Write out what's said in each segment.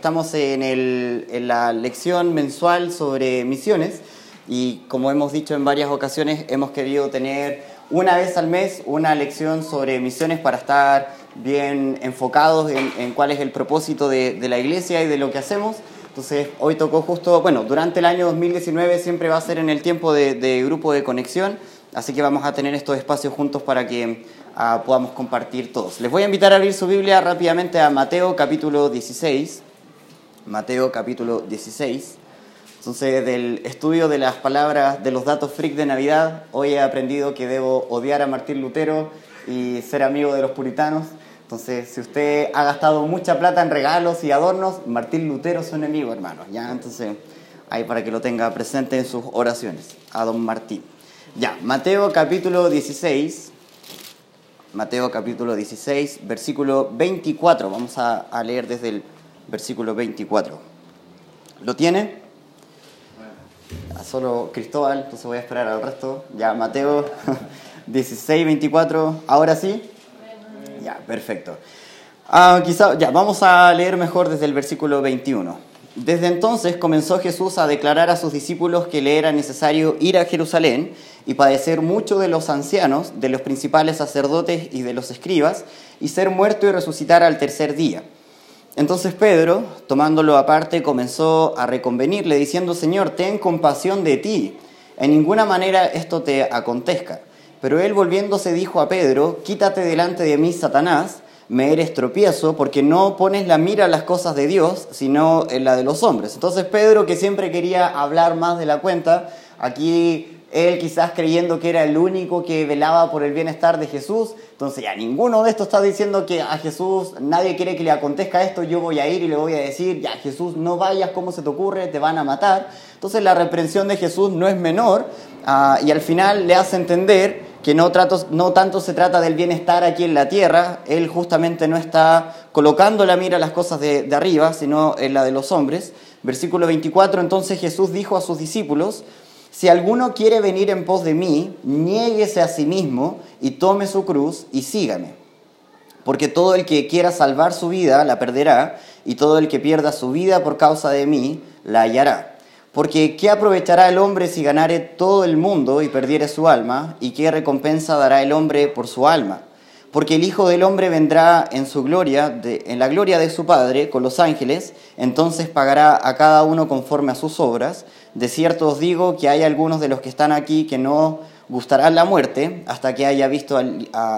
estamos en, en la lección mensual sobre misiones y como hemos dicho en varias ocasiones, hemos querido tener una vez al mes una lección sobre misiones para estar bien enfocados en, cuál es el propósito de, la iglesia y de lo que hacemos. Entonces, hoy tocó justo, bueno, durante el año 2019 siempre va a ser en el tiempo de, grupo de conexión, así que vamos a tener estos espacios juntos para que ah, podamos compartir todos. Les voy a invitar a abrir su Biblia rápidamente a Mateo capítulo 16. Mateo capítulo 16. Entonces, del estudio de las palabras, de los datos freak de Navidad, hoy he aprendido que debo odiar a Martín Lutero y ser amigo de los puritanos. Entonces, si usted ha gastado mucha plata en regalos y adornos, Martín Lutero es su enemigo, hermano. ¿ya? Entonces, ahí para que lo tenga presente en sus oraciones, a don Martín. Ya, Mateo capítulo 16. Mateo capítulo 16, versículo 24. Vamos a, a leer desde el versículo 24. ¿Lo tiene? solo Cristóbal, entonces voy a esperar al resto. Ya, Mateo 16, 24, ahora sí. Ya, perfecto. Ah, quizá, ya, vamos a leer mejor desde el versículo 21. Desde entonces comenzó Jesús a declarar a sus discípulos que le era necesario ir a Jerusalén y padecer mucho de los ancianos, de los principales sacerdotes y de los escribas, y ser muerto y resucitar al tercer día. Entonces Pedro, tomándolo aparte, comenzó a reconvenirle, diciendo, Señor, ten compasión de ti, en ninguna manera esto te acontezca. Pero él volviéndose dijo a Pedro, Quítate delante de mí, Satanás, me eres tropiezo, porque no pones la mira en las cosas de Dios, sino en la de los hombres. Entonces Pedro, que siempre quería hablar más de la cuenta, aquí él quizás creyendo que era el único que velaba por el bienestar de Jesús. Entonces ya ninguno de estos está diciendo que a Jesús nadie quiere que le acontezca esto, yo voy a ir y le voy a decir, ya Jesús, no vayas, ¿cómo se te ocurre? Te van a matar. Entonces la reprensión de Jesús no es menor ah, y al final le hace entender que no, no tanto se trata del bienestar aquí en la tierra, él justamente no está colocando la mira a las cosas de arriba, sino en la de los hombres. Versículo 24, entonces Jesús dijo a sus discípulos, si alguno quiere venir en pos de mí, niéguese a sí mismo y tome su cruz y sígame. Porque todo el que quiera salvar su vida la perderá, y todo el que pierda su vida por causa de mí la hallará. Porque ¿qué aprovechará el hombre si ganare todo el mundo y perdiere su alma? ¿Y qué recompensa dará el hombre por su alma? Porque el Hijo del Hombre vendrá en su gloria, en la gloria de su Padre, con los ángeles, entonces pagará a cada uno conforme a sus obras. De cierto os digo que hay algunos de los que están aquí que no gustarán la muerte hasta que haya visto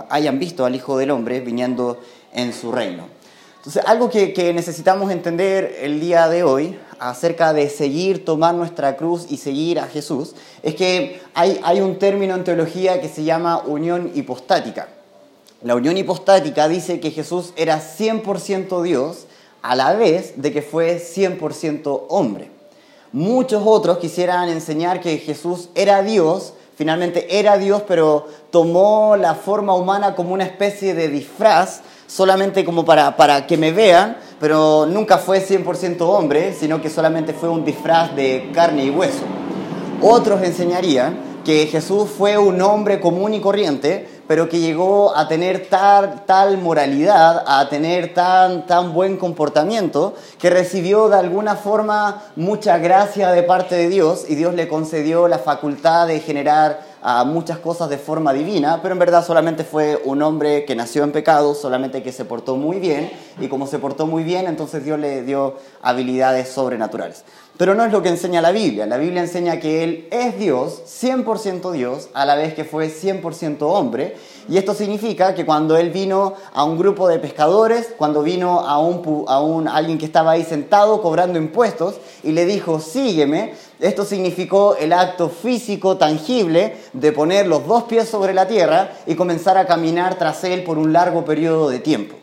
hayan visto al Hijo del Hombre viniendo en su reino. Entonces, algo que, necesitamos entender el día de hoy acerca de seguir, tomar nuestra cruz y seguir a Jesús, es que hay, hay un término en teología que se llama unión hipostática. La unión hipostática dice que Jesús era 100% Dios a la vez de que fue 100% hombre. Muchos otros quisieran enseñar que Jesús era Dios, finalmente era Dios, pero tomó la forma humana como una especie de disfraz, solamente como para, para que me vean, pero nunca fue 100% hombre, sino que solamente fue un disfraz de carne y hueso. Otros enseñarían que Jesús fue un hombre común y corriente, pero que llegó a tener tal, tal moralidad, a tener tan, tan buen comportamiento, que recibió de alguna forma mucha gracia de parte de Dios y Dios le concedió la facultad de generar a muchas cosas de forma divina, pero en verdad solamente fue un hombre que nació en pecado, solamente que se portó muy bien, y como se portó muy bien, entonces Dios le dio habilidades sobrenaturales. Pero no es lo que enseña la Biblia. La Biblia enseña que Él es Dios, 100% Dios, a la vez que fue 100% hombre. Y esto significa que cuando Él vino a un grupo de pescadores, cuando vino a, un, alguien que estaba ahí sentado cobrando impuestos y le dijo, sígueme, esto significó el acto físico tangible de poner los dos pies sobre la tierra y comenzar a caminar tras Él por un largo periodo de tiempo.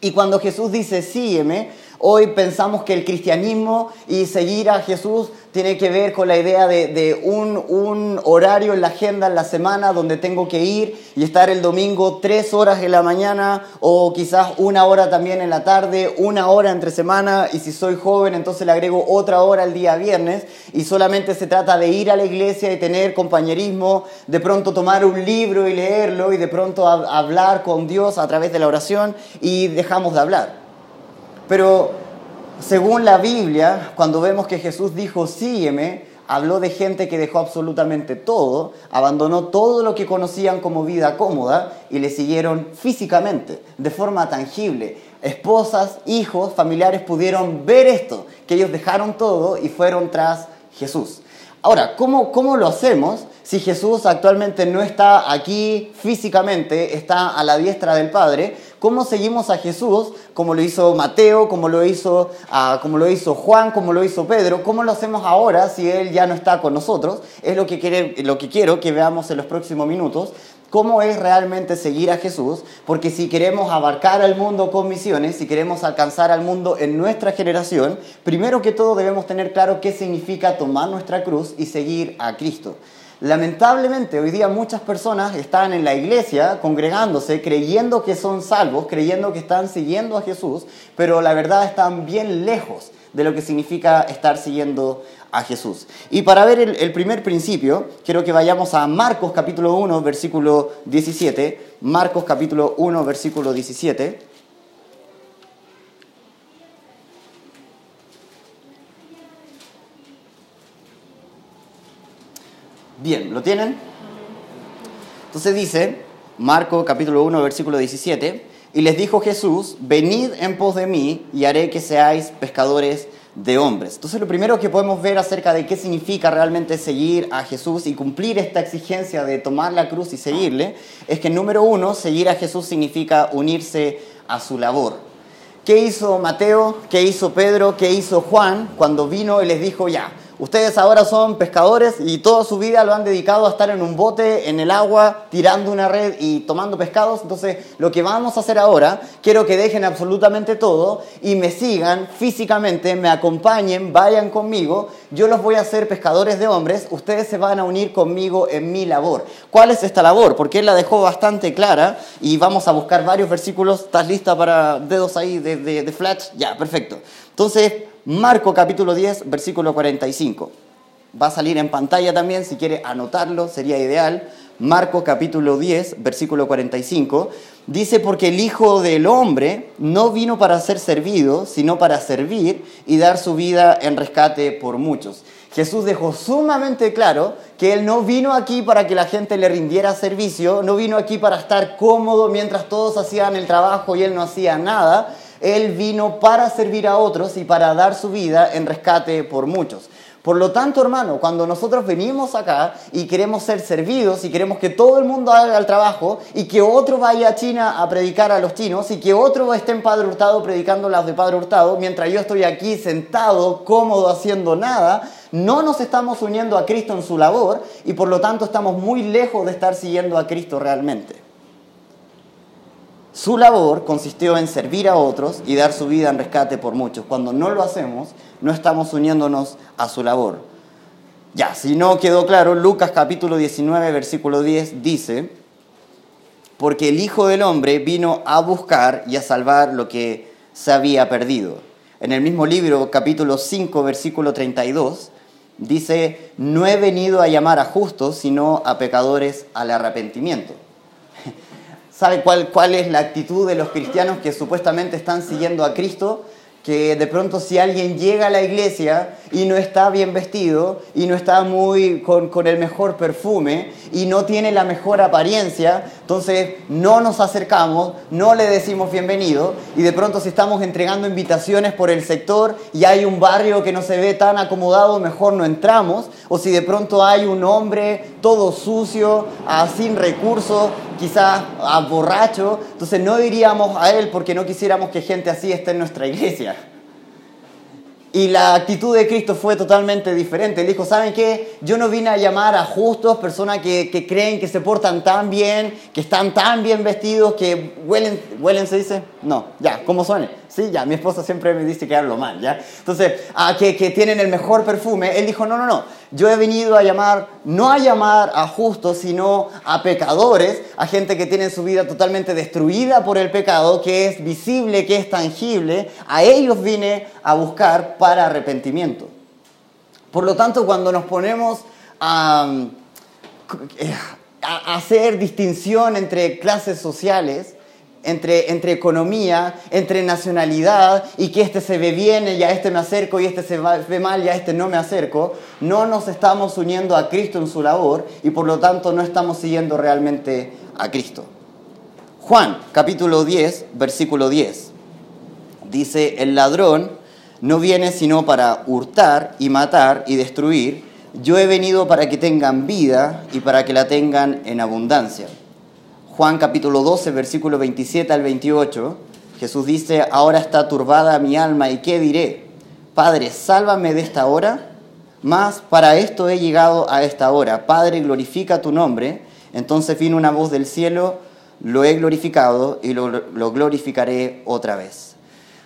Y cuando Jesús dice, sígueme, Hoy pensamos que el cristianismo y seguir a Jesús tiene que ver con la idea de, un, horario en la agenda en la semana donde tengo que ir y estar el domingo tres horas en la mañana o quizás una hora también en la tarde, una hora entre semana y si soy joven entonces le agrego otra hora el día viernes y solamente se trata de ir a la iglesia y tener compañerismo, de pronto tomar un libro y leerlo y de pronto hablar con Dios a través de la oración y dejamos de hablar. Pero según la Biblia, cuando vemos que Jesús dijo, sígueme, habló de gente que dejó absolutamente todo, abandonó todo lo que conocían como vida cómoda y le siguieron físicamente, de forma tangible. Esposas, hijos, familiares pudieron ver esto, que ellos dejaron todo y fueron tras Jesús. Ahora, ¿cómo, cómo lo hacemos? Si Jesús actualmente no está aquí físicamente, está a la diestra del Padre, ¿cómo seguimos a Jesús como lo hizo Mateo, como lo hizo, como lo hizo Juan, como lo hizo Pedro? ¿Cómo lo hacemos ahora si Él ya no está con nosotros? Es lo que, quiere, lo que quiero que veamos en los próximos minutos cómo es realmente seguir a Jesús, porque si queremos abarcar al mundo con misiones, si queremos alcanzar al mundo en nuestra generación, primero que todo debemos tener claro qué significa tomar nuestra cruz y seguir a Cristo. Lamentablemente hoy día muchas personas están en la iglesia congregándose, creyendo que son salvos, creyendo que están siguiendo a Jesús, pero la verdad están bien lejos de lo que significa estar siguiendo a Jesús. Y para ver el, primer principio, quiero que vayamos a Marcos capítulo 1, versículo 17. Marcos capítulo 1, versículo 17. Bien, ¿lo tienen? Entonces dice, Marco capítulo 1, versículo 17, y les dijo Jesús, venid en pos de mí y haré que seáis pescadores de hombres. Entonces lo primero que podemos ver acerca de qué significa realmente seguir a Jesús y cumplir esta exigencia de tomar la cruz y seguirle, es que número uno, seguir a Jesús significa unirse a su labor. ¿Qué hizo Mateo? ¿Qué hizo Pedro? ¿Qué hizo Juan cuando vino y les dijo, ya, Ustedes ahora son pescadores y toda su vida lo han dedicado a estar en un bote, en el agua, tirando una red y tomando pescados. Entonces, lo que vamos a hacer ahora, quiero que dejen absolutamente todo y me sigan físicamente, me acompañen, vayan conmigo. Yo los voy a hacer pescadores de hombres. Ustedes se van a unir conmigo en mi labor. ¿Cuál es esta labor? Porque él la dejó bastante clara y vamos a buscar varios versículos. ¿Estás lista para dedos ahí de, de, de flash? Ya, perfecto. Entonces, Marco capítulo 10, versículo 45. Va a salir en pantalla también, si quiere anotarlo, sería ideal. Marco capítulo 10, versículo 45. Dice, porque el Hijo del Hombre no vino para ser servido, sino para servir y dar su vida en rescate por muchos. Jesús dejó sumamente claro que Él no vino aquí para que la gente le rindiera servicio, no vino aquí para estar cómodo mientras todos hacían el trabajo y Él no hacía nada, él vino para servir a otros y para dar su vida en rescate por muchos. Por lo tanto, hermano, cuando nosotros venimos acá y queremos ser servidos y queremos que todo el mundo haga el trabajo y que otro vaya a China a predicar a los chinos y que otro esté en Padre Hurtado predicando las de Padre Hurtado, mientras yo estoy aquí sentado, cómodo, haciendo nada, no nos estamos uniendo a Cristo en su labor y por lo tanto estamos muy lejos de estar siguiendo a Cristo realmente. Su labor consistió en servir a otros y dar su vida en rescate por muchos. Cuando no lo hacemos, no estamos uniéndonos a su labor. Ya, si no quedó claro, Lucas capítulo 19, versículo 10 dice, porque el Hijo del Hombre vino a buscar y a salvar lo que se había perdido. En el mismo libro, capítulo 5, versículo 32, dice, no he venido a llamar a justos, sino a pecadores al arrepentimiento. ¿Sabe cuál, cuál es la actitud de los cristianos que supuestamente están siguiendo a Cristo? que de pronto si alguien llega a la iglesia y no está bien vestido y no está muy con, con, el mejor perfume y no tiene la mejor apariencia, entonces no nos acercamos, no le decimos bienvenido y de pronto si estamos entregando invitaciones por el sector y hay un barrio que no se ve tan acomodado, mejor no entramos, o si de pronto hay un hombre todo sucio, ah, sin recursos, quizás ah, borracho, entonces no diríamos a él porque no quisiéramos que gente así esté en nuestra iglesia. Y la actitud de Cristo fue totalmente diferente. Él dijo, ¿saben qué? Yo no vine a llamar a justos, personas que, que, creen que se portan tan bien, que están tan bien vestidos, que huelen, huelen se dice, no, ya, ¿cómo suene? Sí, ya, mi esposa siempre me dice que hablo mal, ¿ya? Entonces, a que, que tienen el mejor perfume, él dijo, no, no, no, yo he venido a llamar, no a llamar a justos, sino a pecadores, a gente que tiene su vida totalmente destruida por el pecado, que es visible, que es tangible, a ellos vine a buscar para arrepentimiento. Por lo tanto, cuando nos ponemos a, a hacer distinción entre clases sociales, entre, entre economía, entre nacionalidad y que este se ve bien y a este me acerco y este se ve mal y a este no me acerco, no nos estamos uniendo a Cristo en su labor y por lo tanto no estamos siguiendo realmente a Cristo. Juan capítulo 10, versículo 10. Dice, el ladrón no viene sino para hurtar y matar y destruir. Yo he venido para que tengan vida y para que la tengan en abundancia. Juan capítulo 12, versículo 27 al 28, Jesús dice, ahora está turbada mi alma y qué diré, Padre, sálvame de esta hora, mas para esto he llegado a esta hora. Padre, glorifica tu nombre. Entonces vino una voz del cielo, lo he glorificado y lo, lo glorificaré otra vez.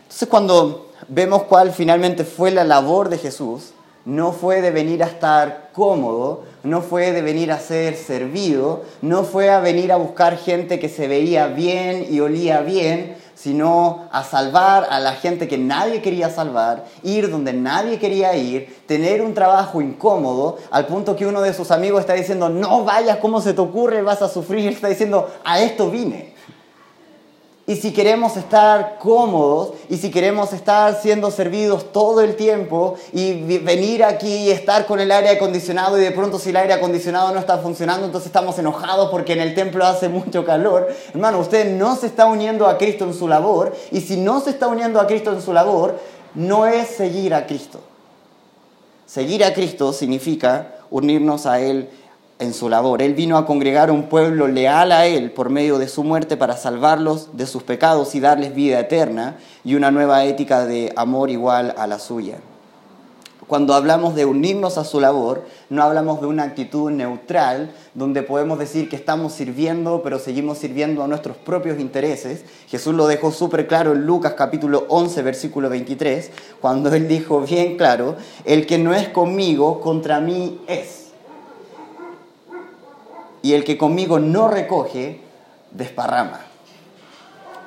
Entonces cuando vemos cuál finalmente fue la labor de Jesús, no fue de venir a estar cómodo, no fue de venir a ser servido, no fue a venir a buscar gente que se veía bien y olía bien, sino a salvar a la gente que nadie quería salvar, ir donde nadie quería ir, tener un trabajo incómodo, al punto que uno de sus amigos está diciendo, no vayas, ¿cómo se te ocurre? Vas a sufrir. Está diciendo, a esto vine. Y si queremos estar cómodos y si queremos estar siendo servidos todo el tiempo y venir aquí y estar con el aire acondicionado y de pronto si el aire acondicionado no está funcionando, entonces estamos enojados porque en el templo hace mucho calor. Hermano, usted no se está uniendo a Cristo en su labor y si no se está uniendo a Cristo en su labor, no es seguir a Cristo. Seguir a Cristo significa unirnos a Él en su labor. Él vino a congregar un pueblo leal a Él por medio de su muerte para salvarlos de sus pecados y darles vida eterna y una nueva ética de amor igual a la suya. Cuando hablamos de unirnos a su labor, no hablamos de una actitud neutral donde podemos decir que estamos sirviendo, pero seguimos sirviendo a nuestros propios intereses. Jesús lo dejó súper claro en Lucas capítulo 11, versículo 23, cuando él dijo bien claro, el que no es conmigo, contra mí es y el que conmigo no recoge, desparrama.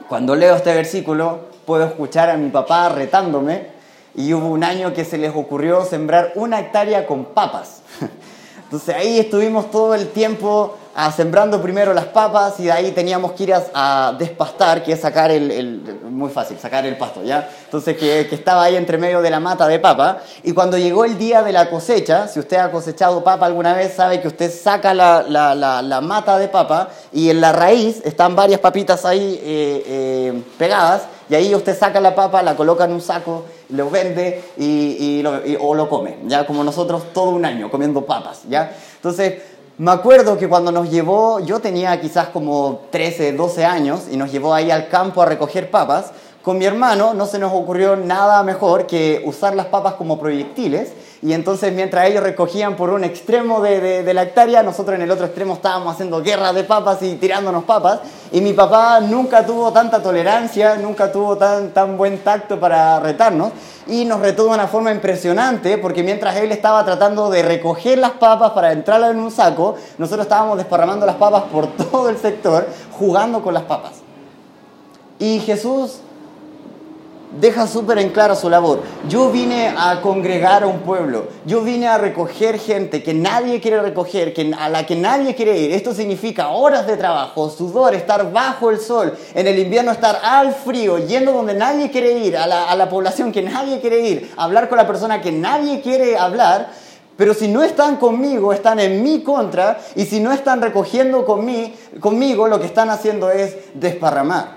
Cuando leo este versículo, puedo escuchar a mi papá retándome y hubo un año que se les ocurrió sembrar una hectárea con papas. Entonces ahí estuvimos todo el tiempo sembrando primero las papas y de ahí teníamos que ir a, despastar, que es sacar el, muy fácil, sacar el pasto, ¿ya? Entonces que, estaba ahí entre medio de la mata de papa y cuando llegó el día de la cosecha, si usted ha cosechado papa alguna vez, sabe que usted saca la, la, mata de papa y en la raíz están varias papitas ahí eh, eh, pegadas y ahí usted saca la papa, la coloca en un saco, lo vende y, o lo come, ya como nosotros todo un año comiendo papas, ¿ya? Entonces me acuerdo que cuando nos llevó, yo tenía quizás como 13, 12 años y nos llevó ahí al campo a recoger papas, con mi hermano no se nos ocurrió nada mejor que usar las papas como proyectiles y entonces mientras ellos recogían por un extremo de, la hectárea, nosotros en el otro extremo estábamos haciendo guerra de papas y tirándonos papas. Y mi papá nunca tuvo tanta tolerancia, nunca tuvo tan, tan buen tacto para retarnos. Y nos retó de una forma impresionante, porque mientras él estaba tratando de recoger las papas para entrarlas en un saco, nosotros estábamos desparramando las papas por todo el sector, jugando con las papas. Y Jesús deja súper en claro su labor. Yo vine a congregar a un pueblo, yo vine a recoger gente que nadie quiere recoger, que, a la que nadie quiere ir. Esto significa horas de trabajo, sudor, estar bajo el sol, en el invierno estar al frío, yendo donde nadie quiere ir, a la, a la población que nadie quiere ir, hablar con la persona que nadie quiere hablar. Pero si no están conmigo, están en mi contra, y si no están recogiendo conmigo, lo que están haciendo es desparramar.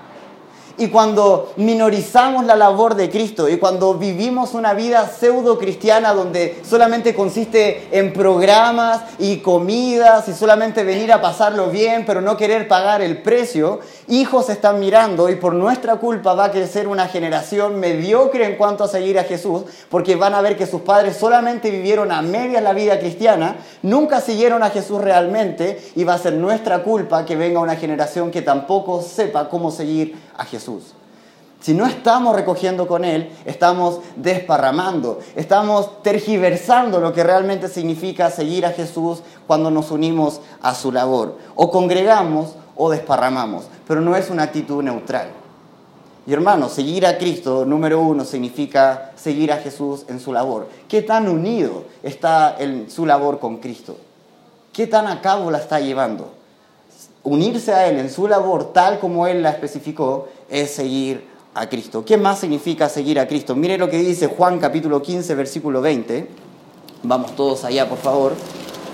Y cuando minorizamos la labor de Cristo y cuando vivimos una vida pseudo cristiana donde solamente consiste en programas y comidas y solamente venir a pasarlo bien pero no querer pagar el precio, hijos están mirando y por nuestra culpa va a crecer una generación mediocre en cuanto a seguir a Jesús porque van a ver que sus padres solamente vivieron a medias la vida cristiana, nunca siguieron a Jesús realmente y va a ser nuestra culpa que venga una generación que tampoco sepa cómo seguir a Jesús. Si no estamos recogiendo con Él, estamos desparramando, estamos tergiversando lo que realmente significa seguir a Jesús cuando nos unimos a su labor. O congregamos o desparramamos, pero no es una actitud neutral. Y hermanos, seguir a Cristo, número uno, significa seguir a Jesús en su labor. ¿Qué tan unido está en su labor con Cristo? ¿Qué tan a cabo la está llevando? Unirse a Él en su labor tal como Él la especificó es seguir a Cristo. ¿Qué más significa seguir a Cristo? Mire lo que dice Juan capítulo 15, versículo 20. Vamos todos allá, por favor.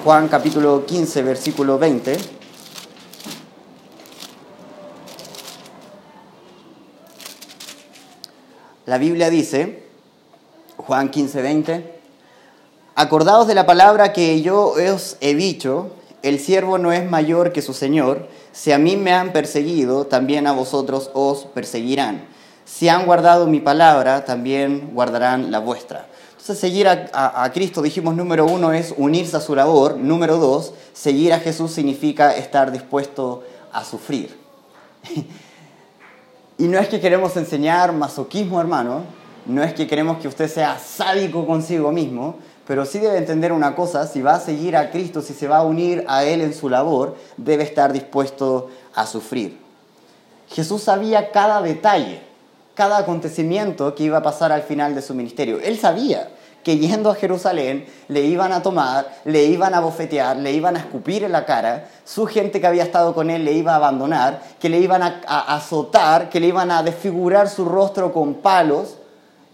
Juan capítulo 15, versículo 20. La Biblia dice, Juan 15, 20, acordaos de la palabra que yo os he dicho, el siervo no es mayor que su Señor, si a mí me han perseguido, también a vosotros os perseguirán. Si han guardado mi palabra, también guardarán la vuestra. Entonces, seguir a, Cristo, dijimos, número uno es unirse a su labor. Número dos, seguir a Jesús significa estar dispuesto a sufrir. y no es que queremos enseñar masoquismo, hermano. No es que queremos que usted sea sádico consigo mismo. Pero sí debe entender una cosa, si va a seguir a Cristo, si se va a unir a Él en su labor, debe estar dispuesto a sufrir. Jesús sabía cada detalle, cada acontecimiento que iba a pasar al final de su ministerio. Él sabía que yendo a Jerusalén le iban a tomar, le iban a bofetear, le iban a escupir en la cara, su gente que había estado con él le iba a abandonar, que le iban a, azotar, que le iban a desfigurar su rostro con palos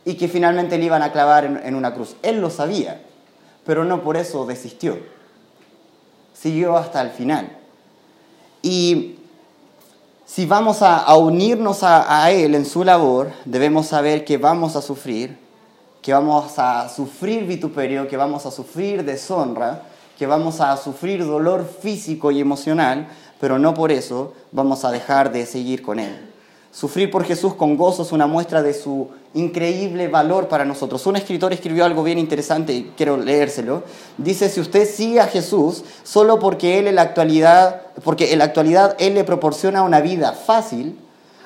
y que finalmente le iban a clavar en una cruz. Él lo sabía, pero no por eso desistió. Siguió hasta el final. Y si vamos a, unirnos a, Él en su labor, debemos saber que vamos a sufrir, que vamos a sufrir vituperio, que vamos a sufrir deshonra, que vamos a sufrir dolor físico y emocional, pero no por eso vamos a dejar de seguir con Él. Sufrir por Jesús con gozo es una muestra de su increíble valor para nosotros. Un escritor escribió algo bien interesante y quiero leérselo. Dice, si usted sigue a Jesús solo porque Él en la actualidad, porque en la actualidad Él le proporciona una vida fácil,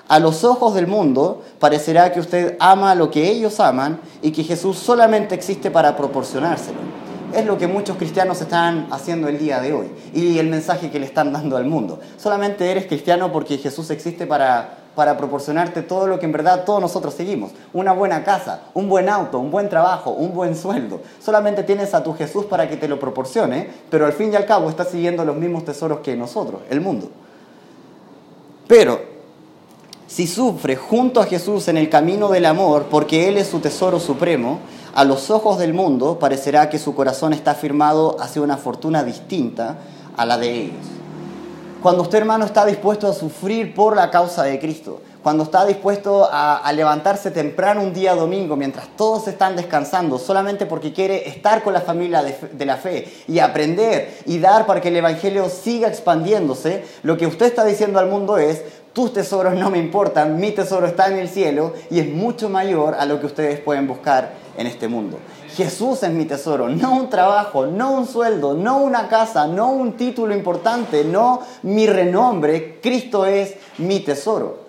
a los ojos del mundo parecerá que usted ama lo que ellos aman y que Jesús solamente existe para proporcionárselo. Es lo que muchos cristianos están haciendo el día de hoy y el mensaje que le están dando al mundo. Solamente eres cristiano porque Jesús existe para, para proporcionarte todo lo que en verdad todos nosotros seguimos. Una buena casa, un buen auto, un buen trabajo, un buen sueldo. Solamente tienes a tu Jesús para que te lo proporcione, pero al fin y al cabo estás siguiendo los mismos tesoros que nosotros, el mundo. Pero si sufre junto a Jesús en el camino del amor, porque Él es su tesoro supremo, a los ojos del mundo parecerá que su corazón está firmado hacia una fortuna distinta a la de ellos. Cuando usted, hermano, está dispuesto a sufrir por la causa de Cristo, cuando está dispuesto a, levantarse temprano un día domingo mientras todos están descansando, solamente porque quiere estar con la familia de, la fe y aprender y dar para que el Evangelio siga expandiéndose, lo que usted está diciendo al mundo es, tus tesoros no me importan, mi tesoro está en el cielo y es mucho mayor a lo que ustedes pueden buscar en este mundo. Jesús es mi tesoro, no un trabajo, no un sueldo, no una casa, no un título importante, no mi renombre. Cristo es mi tesoro.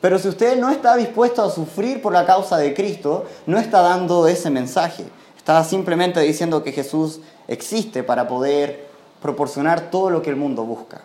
Pero si usted no está dispuesto a sufrir por la causa de Cristo, no está dando ese mensaje. Está simplemente diciendo que Jesús existe para poder proporcionar todo lo que el mundo busca.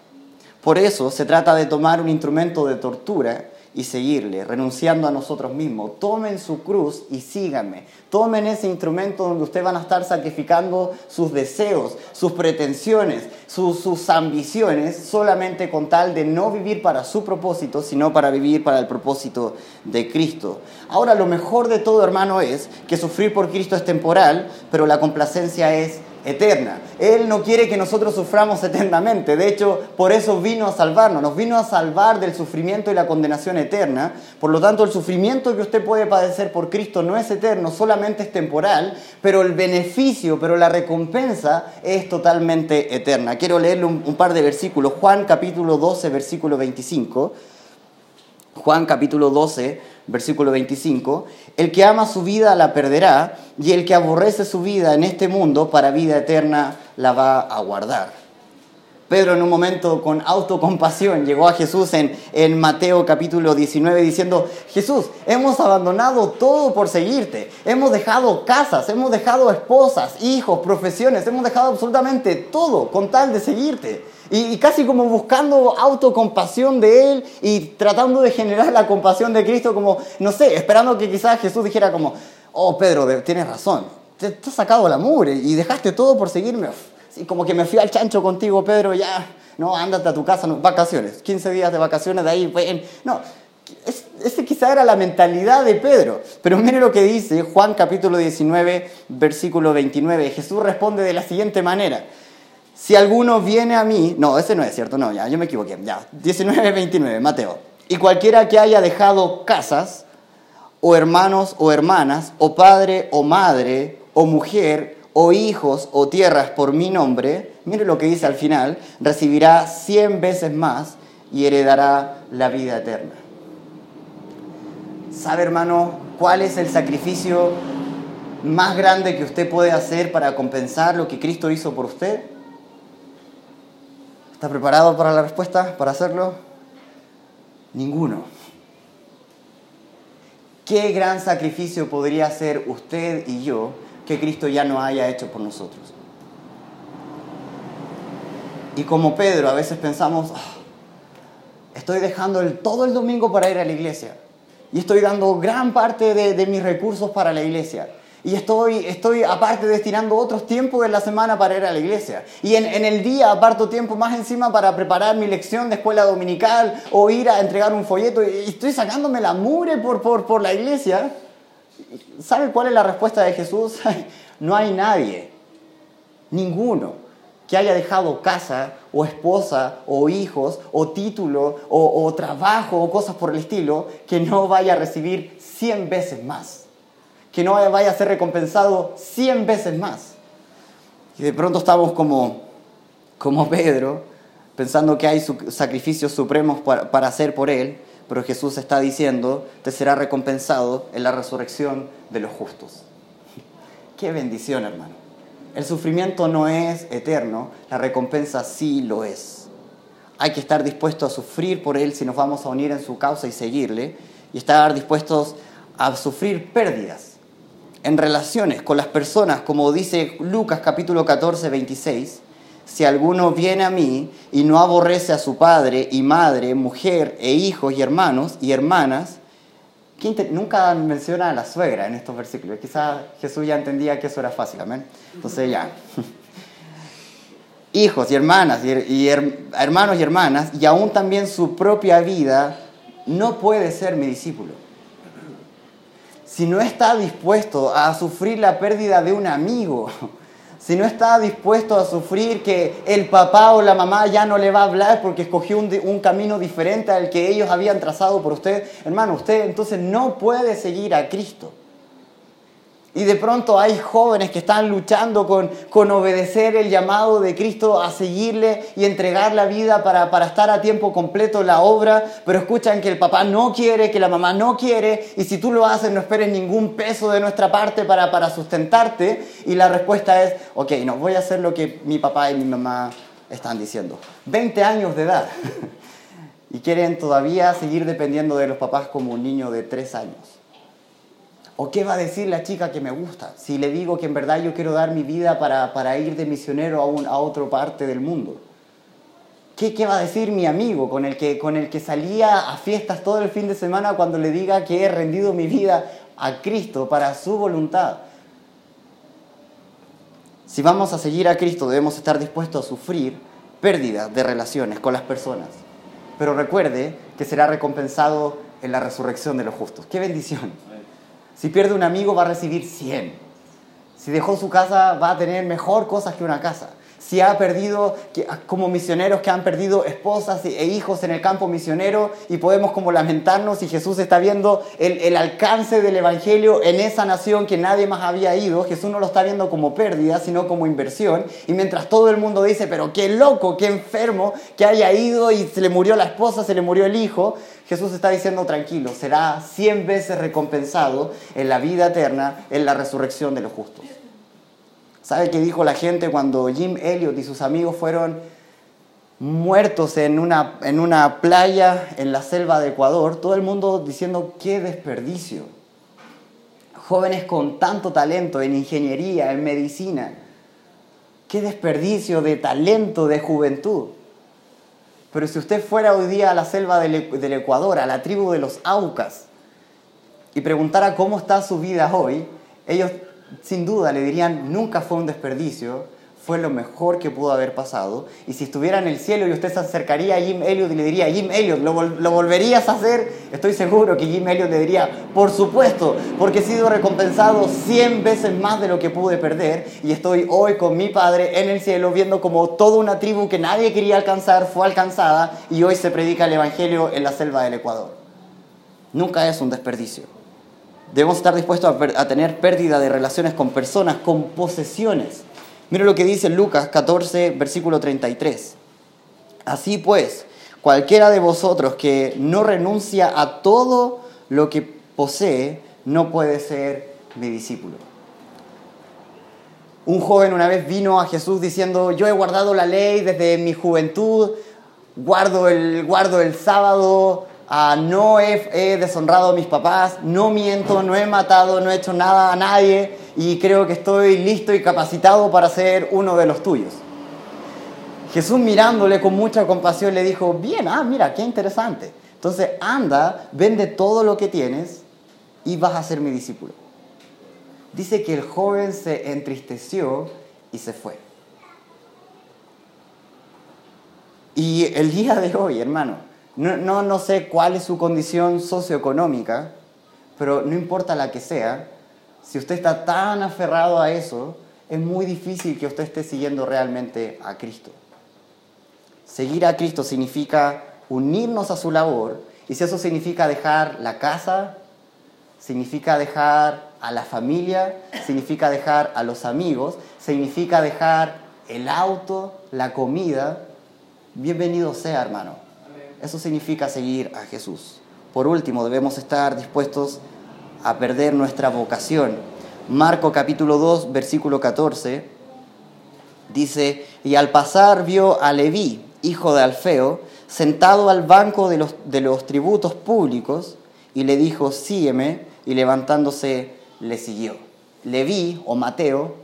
Por eso se trata de tomar un instrumento de tortura y seguirle, renunciando a nosotros mismos. Tomen su cruz y síganme. Tomen ese instrumento donde ustedes van a estar sacrificando sus deseos, sus pretensiones, sus, sus, ambiciones, solamente con tal de no vivir para su propósito, sino para vivir para el propósito de Cristo. Ahora, lo mejor de todo, hermano, es que sufrir por Cristo es temporal, pero la complacencia es eterna. Él no quiere que nosotros suframos eternamente. De hecho, por eso vino a salvarnos. Nos vino a salvar del sufrimiento y la condenación eterna. Por lo tanto, el sufrimiento que usted puede padecer por Cristo no es eterno, solamente es temporal, pero el beneficio, pero la recompensa es totalmente eterna. Quiero leerle un, un par de versículos. Juan capítulo 12, versículo 25. Juan capítulo 12, versículo 25, el que ama su vida la perderá y el que aborrece su vida en este mundo para vida eterna la va a guardar. Pedro en un momento con autocompasión llegó a Jesús en, en Mateo capítulo 19 diciendo, Jesús, hemos abandonado todo por seguirte, hemos dejado casas, hemos dejado esposas, hijos, profesiones, hemos dejado absolutamente todo con tal de seguirte. Y, casi como buscando autocompasión de Él y tratando de generar la compasión de Cristo como, no sé, esperando que quizás Jesús dijera como, oh Pedro, tienes razón, te, has sacado la mugre y dejaste todo por seguirme. sí, como que me fui al chancho contigo, Pedro, ya, no, ándate a tu casa, no, vacaciones, 15 días de vacaciones, de ahí, pues, no, es, ese quizá era la mentalidad de Pedro. Pero mire lo que dice Juan capítulo 19, versículo 29. Jesús responde de la siguiente manera. Si alguno viene a mí, no, ese no es cierto, no, ya, yo me equivoqué, ya, 19, 29, Mateo. Y cualquiera que haya dejado casas, o hermanos o hermanas, o padre o madre, o mujer, o hijos o tierras por mi nombre, mire lo que dice al final, recibirá cien veces más y heredará la vida eterna. ¿Sabe, hermano, cuál es el sacrificio más grande que usted puede hacer para compensar lo que Cristo hizo por usted? ¿Está preparado para la respuesta, para hacerlo? Ninguno. ¿Qué gran sacrificio podría hacer usted y yo que Cristo ya no haya hecho por nosotros? Y como Pedro, a veces pensamos, ah, estoy dejando el, todo el domingo para ir a la iglesia y estoy dando gran parte de, mis recursos para la iglesia. Y estoy, estoy aparte destinando otros tiempos de la semana para ir a la iglesia. Y en, en, el día aparto tiempo más encima para preparar mi lección de escuela dominical o ir a entregar un folleto. Y estoy sacándome la mure por, por, por la iglesia. ¿Sabe cuál es la respuesta de Jesús? no hay nadie, ninguno, que haya dejado casa o esposa o hijos o título o, trabajo o cosas por el estilo que no vaya a recibir 100 veces más, que no vaya a ser recompensado 100 veces más. Y de pronto estamos como, como Pedro, pensando que hay sacrificios supremos para, para hacer por él, pero Jesús está diciendo, te será recompensado en la resurrección de los justos. Qué bendición, hermano. El sufrimiento no es eterno, la recompensa sí lo es. Hay que estar dispuesto a sufrir por Él si nos vamos a unir en su causa y seguirle, y estar dispuestos a sufrir pérdidas en relaciones con las personas, como dice Lucas capítulo 14, 26. Si alguno viene a mí y no aborrece a su padre y madre, mujer e hijos y hermanos y hermanas, nunca menciona a la suegra en estos versículos. Quizás Jesús ya entendía que eso era fácil, amén. Entonces ya. Hijos y hermanas, y, hermanos y hermanas, y aún también su propia vida, no puede ser mi discípulo. Si no está dispuesto a sufrir la pérdida de un amigo, si no está dispuesto a sufrir que el papá o la mamá ya no le va a hablar porque escogió un, un, camino diferente al que ellos habían trazado por usted, hermano, usted entonces no puede seguir a Cristo. Y de pronto hay jóvenes que están luchando con, con obedecer el llamado de Cristo a seguirle y entregar la vida para, para, estar a tiempo completo la obra, pero escuchan que el papá no quiere, que la mamá no quiere, y si tú lo haces no esperes ningún peso de nuestra parte para, para sustentarte. Y la respuesta es, ok, no, voy a hacer lo que mi papá y mi mamá están diciendo. 20 años de edad. y quieren todavía seguir dependiendo de los papás como un niño de 3 años. ¿O qué va a decir la chica que me gusta si le digo que en verdad yo quiero dar mi vida para, para ir de misionero a, un, a otra parte del mundo? ¿Qué, ¿Qué, va a decir mi amigo con el, que, con el que salía a fiestas todo el fin de semana cuando le diga que he rendido mi vida a Cristo para su voluntad? Si vamos a seguir a Cristo debemos estar dispuestos a sufrir pérdidas de relaciones con las personas. Pero recuerde que será recompensado en la resurrección de los justos. ¡Qué bendición! Si pierde un amigo va a recibir 100. Si dejó su casa va a tener mejor cosas que una casa. Si ha perdido, como misioneros que han perdido esposas e hijos en el campo misionero y podemos como lamentarnos y Jesús está viendo el, el alcance del Evangelio en esa nación que nadie más había ido, Jesús no lo está viendo como pérdida, sino como inversión. Y mientras todo el mundo dice, pero qué loco, qué enfermo que haya ido y se le murió la esposa, se le murió el hijo, Jesús está diciendo tranquilo, será cien veces recompensado en la vida eterna, en la resurrección de los justos. ¿Sabe qué dijo la gente cuando Jim Elliot y sus amigos fueron muertos en una, en una playa en la selva de Ecuador? Todo el mundo diciendo, qué desperdicio. Jóvenes con tanto talento en ingeniería, en medicina. Qué desperdicio de talento, de juventud. Pero si usted fuera hoy día a la selva del, Ecuador, a la tribu de los Aucas, y preguntara cómo está su vida hoy, ellos sin duda le dirían, nunca fue un desperdicio, fue lo mejor que pudo haber pasado. Y si estuviera en el cielo y usted se acercaría a Jim Elliot y le diría, Jim Elliot, ¿lo, volverías a hacer? Estoy seguro que Jim Elliot le diría, por supuesto, porque he sido recompensado 100 veces más de lo que pude perder y estoy hoy con mi padre en el cielo viendo como toda una tribu que nadie quería alcanzar fue alcanzada y hoy se predica el Evangelio en la selva del Ecuador. Nunca es un desperdicio. Debemos estar dispuestos a, a tener pérdida de relaciones con personas, con posesiones Mira lo que dice Lucas 14, versículo 33. Así pues, cualquiera de vosotros que no renuncia a todo lo que posee, no puede ser mi discípulo. Un joven una vez vino a Jesús diciendo, yo he guardado la ley desde mi juventud, guardo el, guardo el sábado, ah, no he, he deshonrado a mis papás, no miento, no he matado, no he hecho nada a nadie y creo que estoy listo y capacitado para ser uno de los tuyos. Jesús mirándole con mucha compasión le dijo, bien, ah, mira, qué interesante. Entonces anda, vende todo lo que tienes y vas a ser mi discípulo. Dice que el joven se entristeció y se fue. Y el día de hoy, hermano, no, no, no sé cuál es su condición socioeconómica, pero no importa la que sea, si usted está tan aferrado a eso, es muy difícil que usted esté siguiendo realmente a Cristo. Seguir a Cristo significa unirnos a su labor y si eso significa dejar la casa, significa dejar a la familia, significa dejar a los amigos, significa dejar el auto, la comida, bienvenido sea hermano. Eso significa seguir a Jesús. Por último, debemos estar dispuestos a perder nuestra vocación. Marco capítulo 2, versículo 14, dice, y al pasar vio a Leví, hijo de Alfeo, sentado al banco de los, de los tributos públicos, y le dijo, sígueme, y levantándose le siguió. Leví, o Mateo,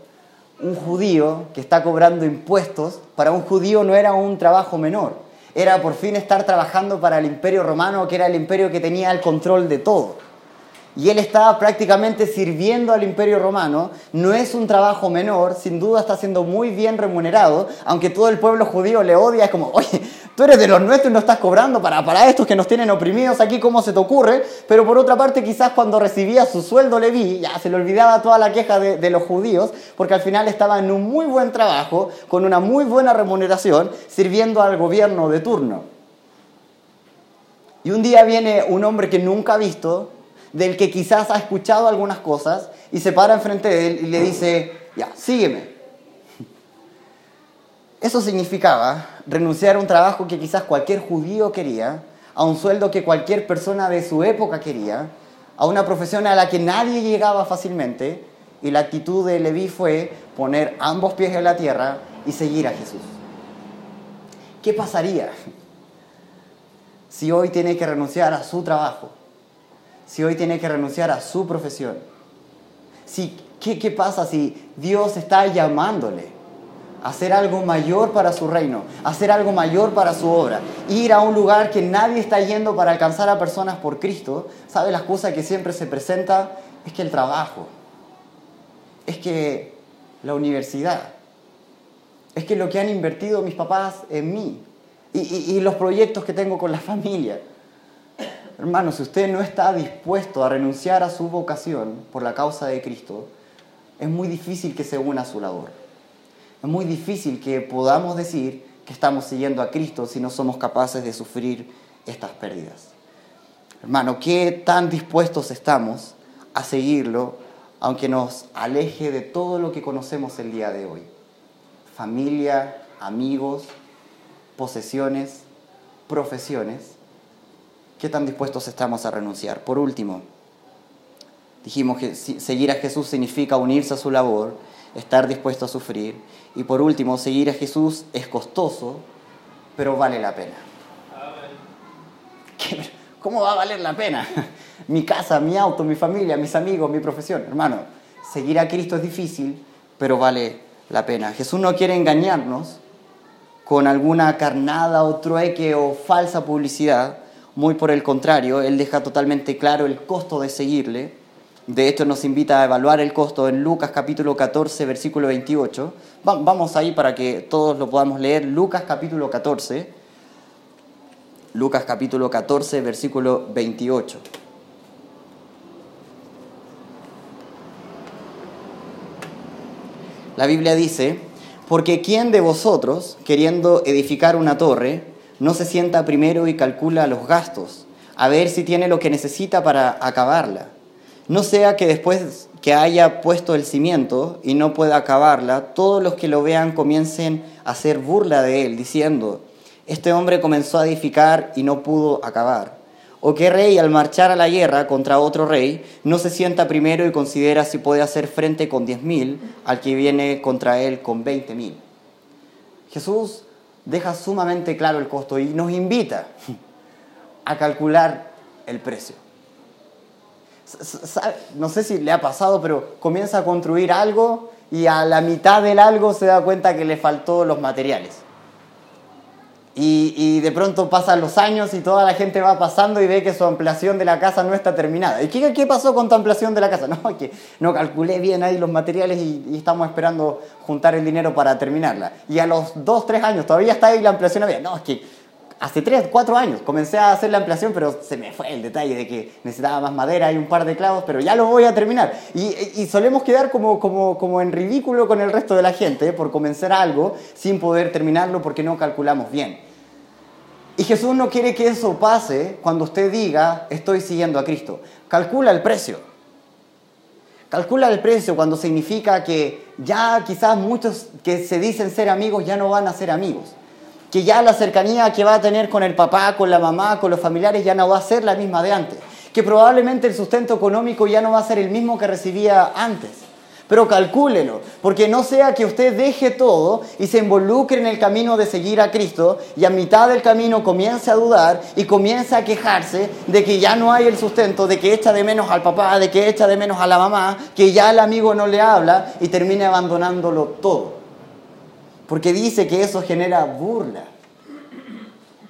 un judío que está cobrando impuestos, para un judío no era un trabajo menor, era por fin estar trabajando para el imperio romano, que era el imperio que tenía el control de todo y él estaba prácticamente sirviendo al imperio romano. No es un trabajo menor, sin duda está siendo muy bien remunerado, aunque todo el pueblo judío le odia, es como, oye, tú eres de los nuestros y no estás cobrando para, para estos que nos tienen oprimidos aquí, ¿cómo se te ocurre? Pero por otra parte, quizás cuando recibía su sueldo Leví, ya se le olvidaba toda la queja de, de los judíos, porque al final estaba en un muy buen trabajo, con una muy buena remuneración, sirviendo al gobierno de turno. Y un día viene un hombre que nunca ha visto, del que quizás ha escuchado algunas cosas y se para enfrente de él y le dice, ya, sígueme. Eso significaba renunciar a un trabajo que quizás cualquier judío quería, a un sueldo que cualquier persona de su época quería, a una profesión a la que nadie llegaba fácilmente, y la actitud de Leví fue poner ambos pies en la tierra y seguir a Jesús. ¿Qué pasaría si hoy tiene que renunciar a su trabajo, si hoy tiene que renunciar a su profesión? Si, ¿qué, ¿Qué pasa si Dios está llamándole a hacer algo mayor para su reino, hacer algo mayor para su obra, ir a un lugar que nadie está yendo para alcanzar a personas por Cristo? ¿Sabe la excusa que siempre se presenta? Es que el trabajo, es que la universidad, es que lo que han invertido mis papás en mí y, y los proyectos que tengo con la familia. Hermano, si usted no está dispuesto a renunciar a su vocación por la causa de Cristo, es muy difícil que se una a su labor. Es muy difícil que podamos decir que estamos siguiendo a Cristo si no somos capaces de sufrir estas pérdidas. Hermano, ¿qué tan dispuestos estamos a seguirlo aunque nos aleje de todo lo que conocemos el día de hoy? Familia, amigos, posesiones, profesiones ¿Qué tan dispuestos estamos a renunciar? Por último, dijimos que seguir a Jesús significa unirse a su labor, estar dispuesto a sufrir. Y por último, seguir a Jesús es costoso, pero vale la pena. ¿Cómo va a valer la pena? Mi casa, mi auto, mi familia, mis amigos, mi profesión. Hermano, seguir a Cristo es difícil, pero vale la pena. Jesús no quiere engañarnos con alguna carnada o trueque o falsa publicidad muy por el contrario, Él deja totalmente claro el costo de seguirle. de hecho nos invita a evaluar el costo en Lucas capítulo 14, versículo 28. vamos ahí para que todos lo podamos leer. Lucas capítulo 14. Lucas capítulo 14, versículo 28. La Biblia dice, porque ¿quién de vosotros, queriendo edificar una torre, no se sienta primero y calcula los gastos, a ver si tiene lo que necesita para acabarla? No sea que después que haya puesto el cimiento y no pueda acabarla, todos los que lo vean comiencen a hacer burla de él, diciendo, este hombre comenzó a edificar y no pudo acabar. ¿O qué rey al marchar a la guerra contra otro rey no se sienta primero y considera si puede hacer frente con diez mil al que viene contra él con veinte mil? Jesús deja sumamente claro el costo y nos invita a calcular el precio. No sé si le ha pasado, pero comienza a construir algo y a la mitad del algo se da cuenta que le faltó los materiales. Y, de pronto pasan los años y toda la gente va pasando y ve que su ampliación de la casa no está terminada. ¿Y qué, qué pasó con tu ampliación de la casa? No, que no calculé bien ahí los materiales y, estamos esperando juntar el dinero para terminarla. Y a los dos, tres años todavía está ahí la ampliación. No, es que hace tres, cuatro años comencé a hacer la ampliación, pero se me fue el detalle de que necesitaba más madera y un par de clavos, pero ya lo voy a terminar. Y, y solemos quedar como, como, como en ridículo con el resto de la gente por comenzar algo sin poder terminarlo porque no calculamos bien. Y Jesús no quiere que eso pase cuando usted diga, estoy siguiendo a Cristo. Calcula el precio. Calcula el precio cuando significa que ya quizás muchos que se dicen ser amigos ya no van a ser amigos. Que ya la cercanía que va a tener con el papá, con la mamá, con los familiares ya no va a ser la misma de antes. Que probablemente el sustento económico ya no va a ser el mismo que recibía antes pero calcúlelo, porque no sea que usted deje todo y se involucre en el camino de seguir a Cristo y a mitad del camino comience a dudar y comience a quejarse de que ya no hay el sustento, de que echa de menos al papá, de que echa de menos a la mamá, que ya el amigo no le habla y termine abandonándolo todo. Porque dice que eso genera burla.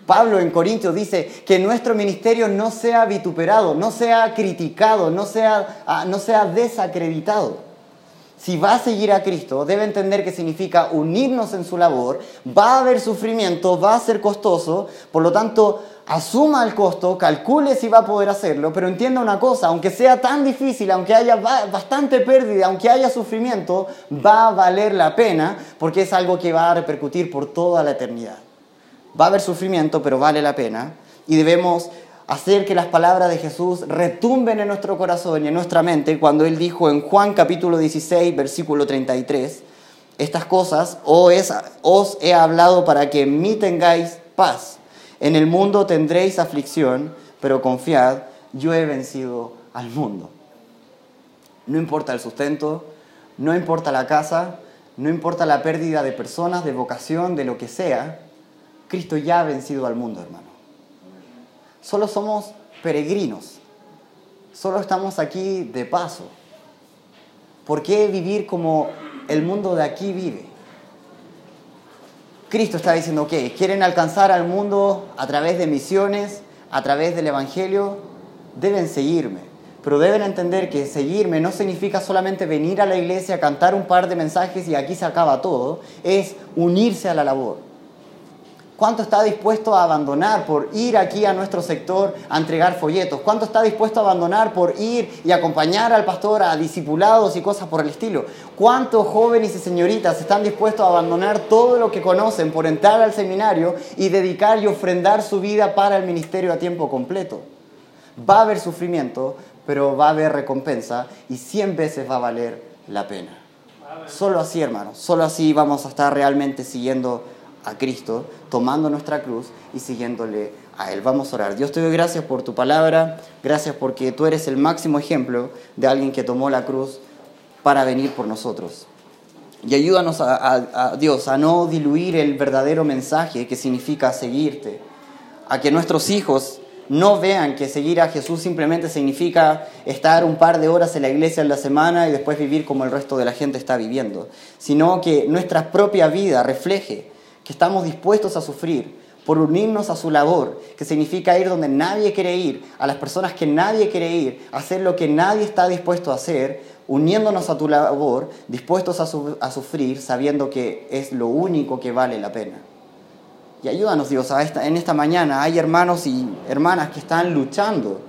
Pablo en Corintios dice que nuestro ministerio no sea vituperado, no sea criticado, no sea, ah, no sea desacreditado si va a seguir a Cristo, debe entender que significa unirnos en su labor, va a haber sufrimiento, va a ser costoso, por lo tanto, asuma el costo, calcule si va a poder hacerlo, pero entienda una cosa, aunque sea tan difícil, aunque haya bastante pérdida, aunque haya sufrimiento, va a valer la pena porque es algo que va a repercutir por toda la eternidad. Va a haber sufrimiento, pero vale la pena y debemos hacer que las palabras de Jesús retumben en nuestro corazón y en nuestra mente cuando Él dijo en Juan capítulo 16, versículo 33, estas cosas os, os he hablado para que en mí tengáis paz. En el mundo tendréis aflicción, pero confiad, yo he vencido al mundo. No importa el sustento, no importa la casa, no importa la pérdida de personas, de vocación, de lo que sea, Cristo ya ha vencido al mundo, hermano. Solo somos peregrinos. Solo estamos aquí de paso. ¿Por qué vivir como el mundo de aquí vive? Cristo está diciendo, ok, quieren alcanzar al mundo a través de misiones, a través del Evangelio, deben seguirme. Pero deben entender que seguirme no significa solamente venir a la iglesia, cantar un par de mensajes y aquí se acaba todo. Es unirse a la labor. ¿Cuánto está dispuesto a abandonar por ir aquí a nuestro sector a entregar folletos? ¿Cuánto está dispuesto a abandonar por ir y acompañar al pastor a discipulados y cosas por el estilo? ¿Cuántos jóvenes y señoritas están dispuestos a abandonar todo lo que conocen por entrar al seminario y dedicar y ofrendar su vida para el ministerio a tiempo completo? Va a haber sufrimiento, pero va a haber recompensa y cien veces va a valer la pena. Solo así, hermano, solo así vamos a estar realmente siguiendo a Cristo, tomando nuestra cruz y siguiéndole a Él. Vamos a orar. Dios te doy gracias por tu palabra, gracias porque tú eres el máximo ejemplo de alguien que tomó la cruz para venir por nosotros. Y ayúdanos a, Dios a no diluir el verdadero mensaje que significa seguirte, a que nuestros hijos no vean que seguir a Jesús simplemente significa estar un par de horas en la iglesia en la semana y después vivir como el resto de la gente está viviendo, sino que nuestra propia vida refleje que estamos dispuestos a sufrir por unirnos a su labor, que significa ir donde nadie quiere ir, a las personas que nadie quiere ir, hacer lo que nadie está dispuesto a hacer, uniéndonos a tu labor, dispuestos a, sufrir, sabiendo que es lo único que vale la pena. Y ayúdanos, Dios, en esta mañana hay hermanos y hermanas que están luchando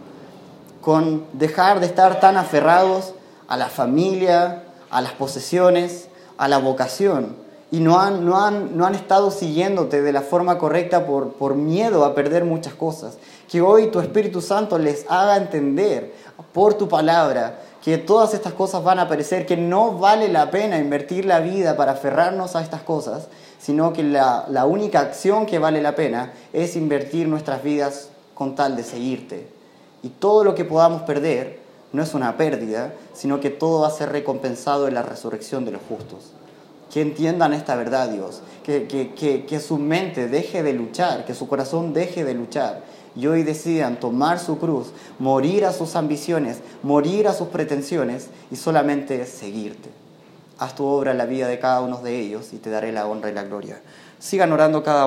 con dejar de estar tan aferrados a la familia, a las posesiones, a la vocación. Y no han, no han, no han estado siguiéndote de la forma correcta por, por miedo a perder muchas cosas. Que hoy tu Espíritu Santo les haga entender por tu palabra que todas estas cosas van a aparecer, que no vale la pena invertir la vida para aferrarnos a estas cosas, sino que la, la única acción que vale la pena es invertir nuestras vidas con tal de seguirte. Y todo lo que podamos perder no es una pérdida, sino que todo va a ser recompensado en la resurrección de los justos. Que entiendan esta verdad, Dios, que, que, que, su mente deje de luchar, que su corazón deje de luchar y hoy decidan tomar su cruz, morir a sus ambiciones, morir a sus pretensiones y solamente seguirte. Haz tu obra en la vida de cada uno de ellos y te daré la honra y la gloria. Sigan orando cada uno.